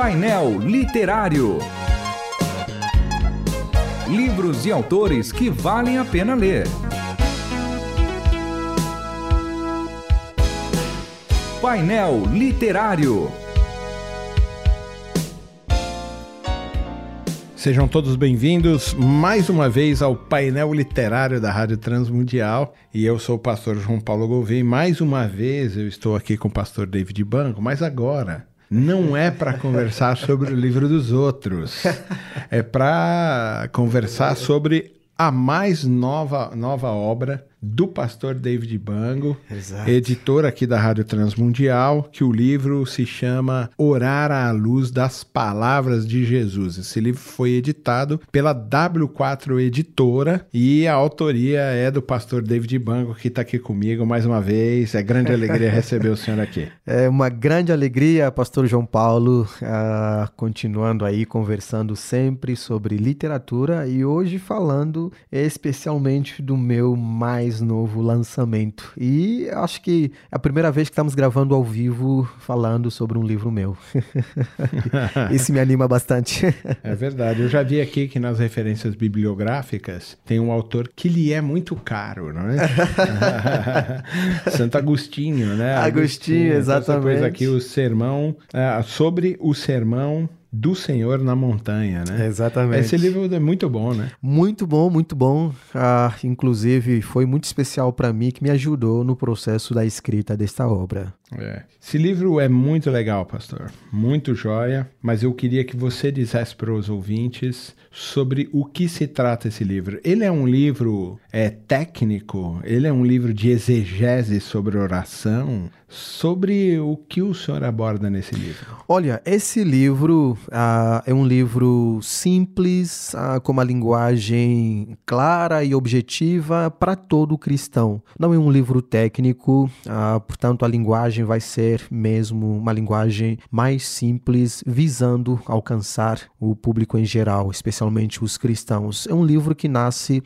Painel Literário. Livros e autores que valem a pena ler. Painel Literário. Sejam todos bem-vindos mais uma vez ao painel literário da Rádio Transmundial. E eu sou o pastor João Paulo Gouveia. Mais uma vez eu estou aqui com o pastor David Banco, mas agora não é para conversar sobre o livro dos outros, é para conversar sobre a mais nova, nova obra do pastor David Bango, Exato. editor aqui da Rádio Transmundial, que o livro se chama Orar à Luz das Palavras de Jesus. Esse livro foi editado pela W4 Editora e a autoria é do pastor David Bango, que está aqui comigo mais uma vez. É grande alegria receber o senhor aqui. É uma grande alegria, pastor João Paulo, uh, continuando aí conversando sempre sobre literatura e hoje falando especialmente do meu mais mais novo lançamento. E acho que é a primeira vez que estamos gravando ao vivo falando sobre um livro meu. Isso me anima bastante. é verdade. Eu já vi aqui que nas referências bibliográficas tem um autor que lhe é muito caro, não é? Santo Agostinho, né? Agostinho, Agostinho exatamente. Depois aqui o sermão, uh, sobre o sermão do Senhor na montanha, né? Exatamente. Esse livro é muito bom, né? Muito bom, muito bom. Ah, inclusive, foi muito especial para mim que me ajudou no processo da escrita desta obra. É. Esse livro é muito legal, pastor. Muito joia. Mas eu queria que você dissesse para os ouvintes sobre o que se trata esse livro. Ele é um livro é, técnico? Ele é um livro de exegese sobre oração? Sobre o que o senhor aborda nesse livro? Olha, esse livro uh, é um livro simples, uh, com uma linguagem clara e objetiva para todo cristão. Não é um livro técnico, uh, portanto, a linguagem vai ser mesmo uma linguagem mais simples, visando alcançar o público em geral, especialmente os cristãos. É um livro que nasce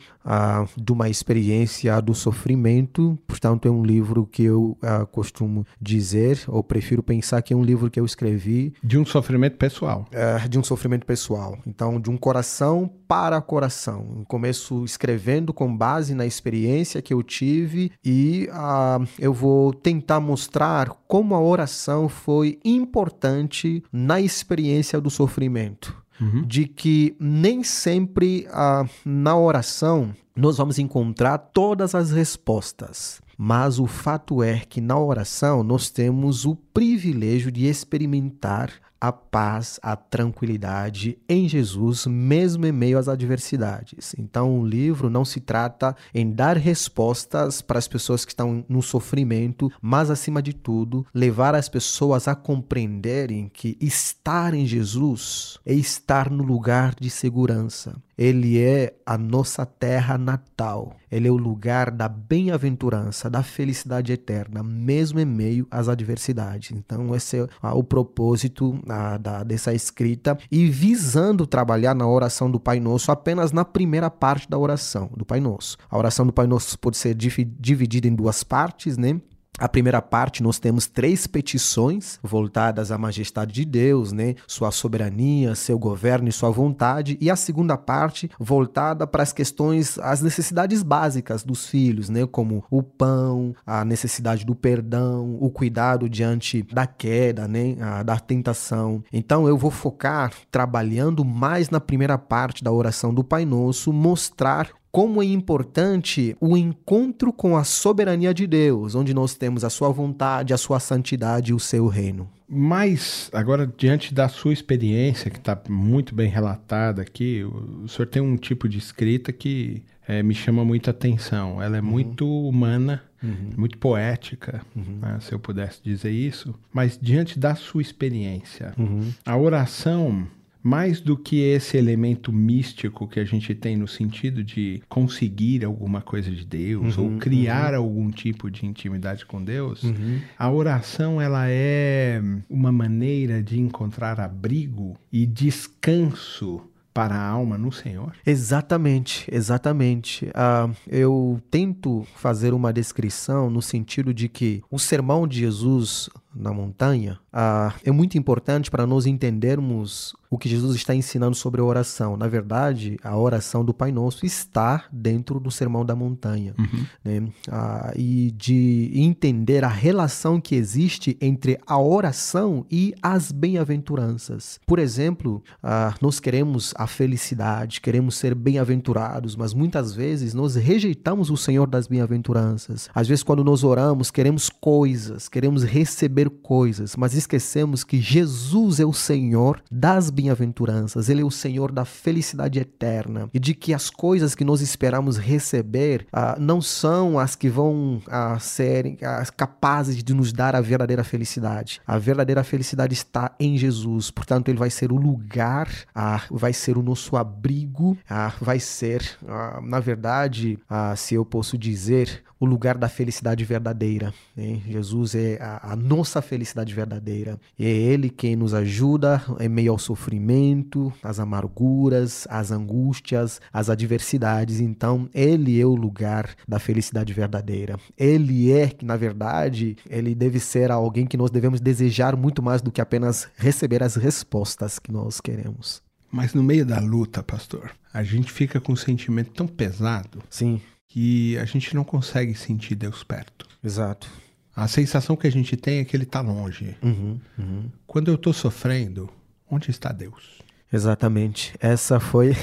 de uma experiência do sofrimento, portanto, é um livro que eu costumo costumo dizer, ou prefiro pensar que é um livro que eu escrevi. De um sofrimento pessoal. É, de um sofrimento pessoal. Então, de um coração para coração. começo escrevendo com base na experiência que eu tive e uh, eu vou tentar mostrar como a oração foi importante na experiência do sofrimento. Uhum. De que nem sempre uh, na oração nós vamos encontrar todas as respostas. Mas o fato é que na oração nós temos o privilégio de experimentar a paz, a tranquilidade em Jesus, mesmo em meio às adversidades. Então, o livro não se trata em dar respostas para as pessoas que estão no sofrimento, mas, acima de tudo, levar as pessoas a compreenderem que estar em Jesus é estar no lugar de segurança. Ele é a nossa terra natal. Ele é o lugar da bem-aventurança, da felicidade eterna, mesmo em meio às adversidades. Então, esse é o propósito da, da, dessa escrita e visando trabalhar na oração do Pai Nosso apenas na primeira parte da oração do Pai Nosso. A oração do Pai Nosso pode ser dividida em duas partes, né? A primeira parte nós temos três petições voltadas à majestade de Deus, né? Sua soberania, seu governo e sua vontade, e a segunda parte voltada para as questões, as necessidades básicas dos filhos, né? Como o pão, a necessidade do perdão, o cuidado diante da queda, né? A, da tentação. Então eu vou focar trabalhando mais na primeira parte da oração do Pai Nosso, mostrar como é importante o encontro com a soberania de Deus, onde nós temos a sua vontade, a sua santidade e o seu reino. Mas, agora, diante da sua experiência, que está muito bem relatada aqui, o senhor tem um tipo de escrita que é, me chama muita atenção. Ela é uhum. muito humana, uhum. muito poética, uhum. né, se eu pudesse dizer isso. Mas, diante da sua experiência, uhum. a oração mais do que esse elemento místico que a gente tem no sentido de conseguir alguma coisa de Deus uhum, ou criar uhum. algum tipo de intimidade com Deus, uhum. a oração ela é uma maneira de encontrar abrigo e descanso para a alma no Senhor? Exatamente, exatamente. Uh, eu tento fazer uma descrição no sentido de que o sermão de Jesus na montanha, ah, é muito importante para nós entendermos o que Jesus está ensinando sobre a oração. Na verdade, a oração do Pai Nosso está dentro do Sermão da Montanha. Uhum. Né? Ah, e de entender a relação que existe entre a oração e as bem-aventuranças. Por exemplo, ah, nós queremos a felicidade, queremos ser bem-aventurados, mas muitas vezes nós rejeitamos o Senhor das bem-aventuranças. Às vezes, quando nós oramos, queremos coisas, queremos receber coisas, mas esquecemos que Jesus é o Senhor das bem bem-aventuranças, Ele é o Senhor da felicidade eterna e de que as coisas que nós esperamos receber ah, não são as que vão ah, ser ah, capazes de nos dar a verdadeira felicidade. A verdadeira felicidade está em Jesus, portanto, Ele vai ser o lugar, ah, vai ser o nosso abrigo, ah, vai ser, ah, na verdade, se eu posso dizer, o lugar da felicidade verdadeira. Né? Jesus é a, a, nossa felicidade verdadeira. É Ele quem nos ajuda em meio ao sofrimento, às amarguras, às angústias, às adversidades. Então, Ele é o lugar da felicidade verdadeira. Ele é, que na verdade, Ele deve ser alguém que nós devemos desejar muito mais do que apenas receber as respostas que nós queremos. Mas no meio da luta, pastor, a gente fica com um sentimento tão pesado. Sim que a gente não consegue sentir Deus perto. Exato. A sensação que a gente tem é que Ele está longe. Uhum, uhum. Quando eu estou sofrendo, onde está Deus? Exatamente. Essa foi.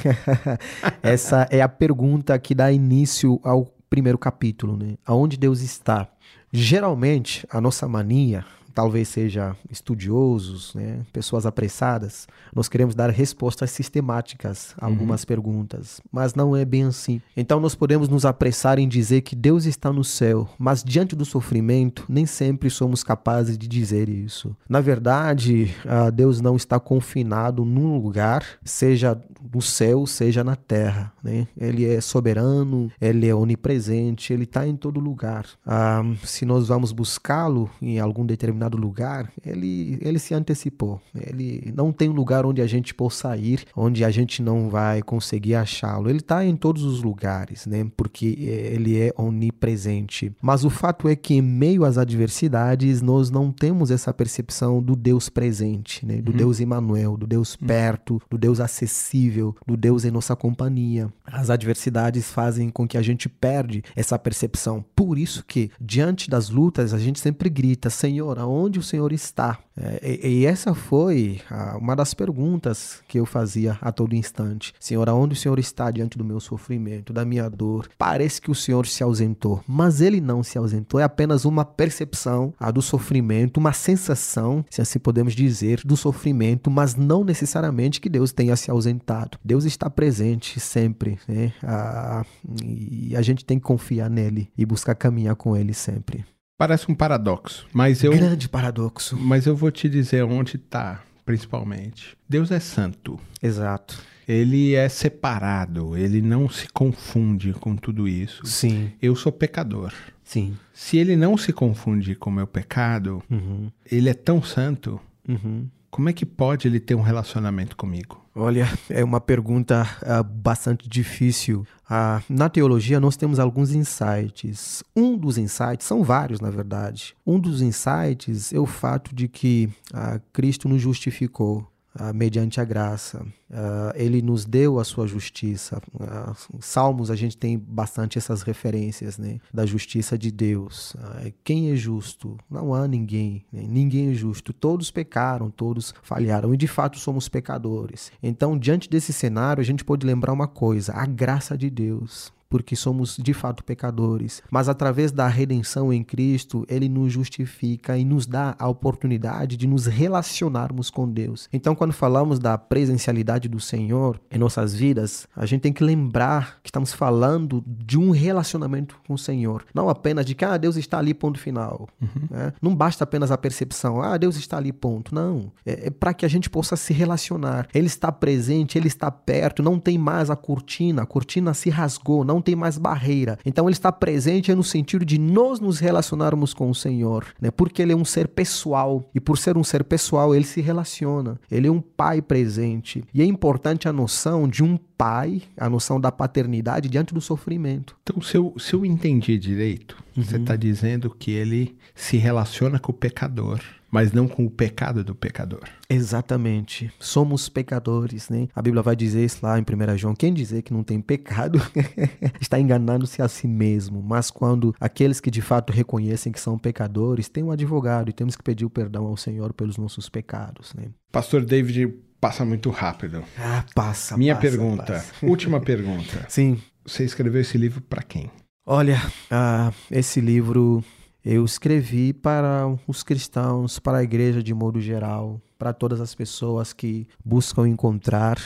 Essa é a pergunta que dá início ao primeiro capítulo, né? Aonde Deus está? Geralmente, a nossa mania, talvez seja estudiosos, né, pessoas apressadas, nós queremos dar respostas sistemáticas a uhum. algumas uhum. perguntas, mas não é bem assim. Então nós podemos nos apressar em dizer que Deus está no céu, mas diante do sofrimento nem sempre somos capazes de dizer isso. Na verdade, Deus não está confinado num lugar, seja no céu, seja na terra. Né? Ele é soberano, ele é onipresente, ele está em todo lugar. Ah, se nós vamos buscá-lo em algum determinado lugar, ele, ele se antecipou. Ele não tem um lugar onde a gente possa ir, onde a gente não vai conseguir achá-lo. Ele está em todos os lugares, né? porque ele é onipresente. Mas o fato é que, em meio às adversidades, nós não temos essa percepção do Deus presente, né? do uhum. Deus Emmanuel, do Deus uhum. perto, do Deus acessível do Deus em nossa companhia. As adversidades fazem com que a gente perde essa percepção. Por isso que, diante das lutas, a gente sempre grita, Senhor, aonde o Senhor está? É, e, essa foi a, uma das perguntas que eu fazia a todo instante. Senhor, aonde o Senhor está diante do meu sofrimento, da minha dor? Parece que o Senhor se ausentou, mas ele não se ausentou. É apenas uma percepção a, do sofrimento, uma sensação, se assim podemos dizer, do sofrimento, mas não necessariamente que Deus tenha se ausentado. Deus está presente sempre, né? A, e a gente tem que confiar nele e buscar caminhar com ele sempre. Parece um paradoxo, mas eu. Grande paradoxo. Mas eu vou te dizer onde está, principalmente. Deus é santo. Exato. Ele é separado, ele não se confunde com tudo isso. Sim. Eu sou pecador. Sim. Se ele não se confunde com o meu pecado, uhum. ele é tão santo. Uhum. Como é que pode ele ter um relacionamento comigo? Olha, é uma pergunta uh, bastante difícil. Uh, na teologia, nós temos alguns insights. Um dos insights, são vários, na verdade. Um dos insights é o fato de que uh, Cristo nos justificou uh, mediante a graça. Uh, ele nos deu a sua justiça. Uh, Salmos a gente tem bastante essas referências né, da justiça de Deus. quem é justo? Não há ninguém. Né? Ninguém é justo. Todos pecaram, todos falharam e de fato somos pecadores. Então, diante desse cenário, a gente pode lembrar uma coisa: a graça de Deus porque somos de fato pecadores. Mas através da redenção em Cristo, ele nos justifica e nos dá a oportunidade de nos relacionarmos com Deus. Então, quando falamos da presencialidade do Senhor em nossas vidas, a gente tem que lembrar que estamos falando de um relacionamento com o Senhor, não apenas de que ah, Deus está ali, ponto final. Uhum. Né? Não basta apenas a percepção, ah, Deus está ali, ponto. Não. É, é para que a gente possa se relacionar. Ele está presente, ele está perto, não tem mais a cortina, a cortina se rasgou, não não tem mais barreira. Então ele está presente no sentido de nós nos relacionarmos com o Senhor, né? Porque ele é um ser pessoal e por ser um ser pessoal, ele se relaciona. Ele é um pai presente. E é importante a noção de um pai, a noção da paternidade diante do sofrimento. Então, se eu, se eu entendi direito, uhum. você está dizendo que ele se relaciona com o pecador mas não com o pecado do pecador. Exatamente. Somos pecadores, né? A Bíblia vai dizer isso lá em 1 João. Quem dizer que não tem pecado está enganando-se a si mesmo. Mas quando aqueles que de fato reconhecem que são pecadores, têm um advogado e temos que pedir o perdão ao Senhor pelos nossos pecados, né? Pastor David, passa muito rápido. Ah, passa. Minha passa, pergunta, passa. última pergunta. Sim. Você escreveu esse livro para quem? Olha, uh, esse livro eu escrevi para os cristãos, para a igreja de modo geral, para todas as pessoas que buscam encontrar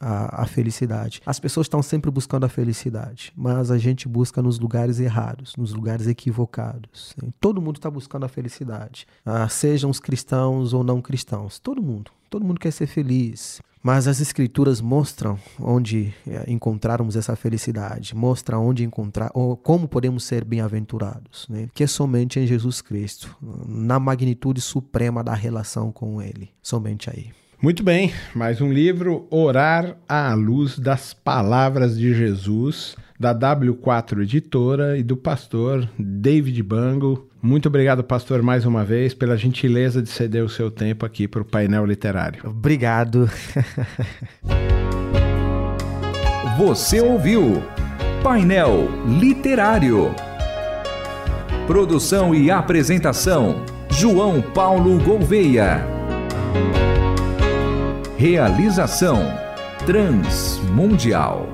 a, a, felicidade. As pessoas estão sempre buscando a felicidade, mas a gente busca nos lugares errados, nos lugares equivocados. Todo mundo está buscando a felicidade, ah, sejam os cristãos ou não cristãos. Todo mundo. Todo mundo quer ser feliz. Mas as escrituras mostram onde é, encontrarmos essa felicidade, mostram onde encontrar, ou como podemos ser bem-aventurados, né? que é somente em Jesus Cristo, na magnitude suprema da relação com Ele, somente aí. Muito bem, mais um livro, Orar à Luz das Palavras de Jesus, da W4 Editora e do pastor David Bango. Muito obrigado, pastor, mais uma vez, pela gentileza de ceder o seu tempo aqui para o painel literário. Obrigado. Você ouviu Painel Literário. Produção e apresentação: João Paulo Gouveia. Realização Transmundial.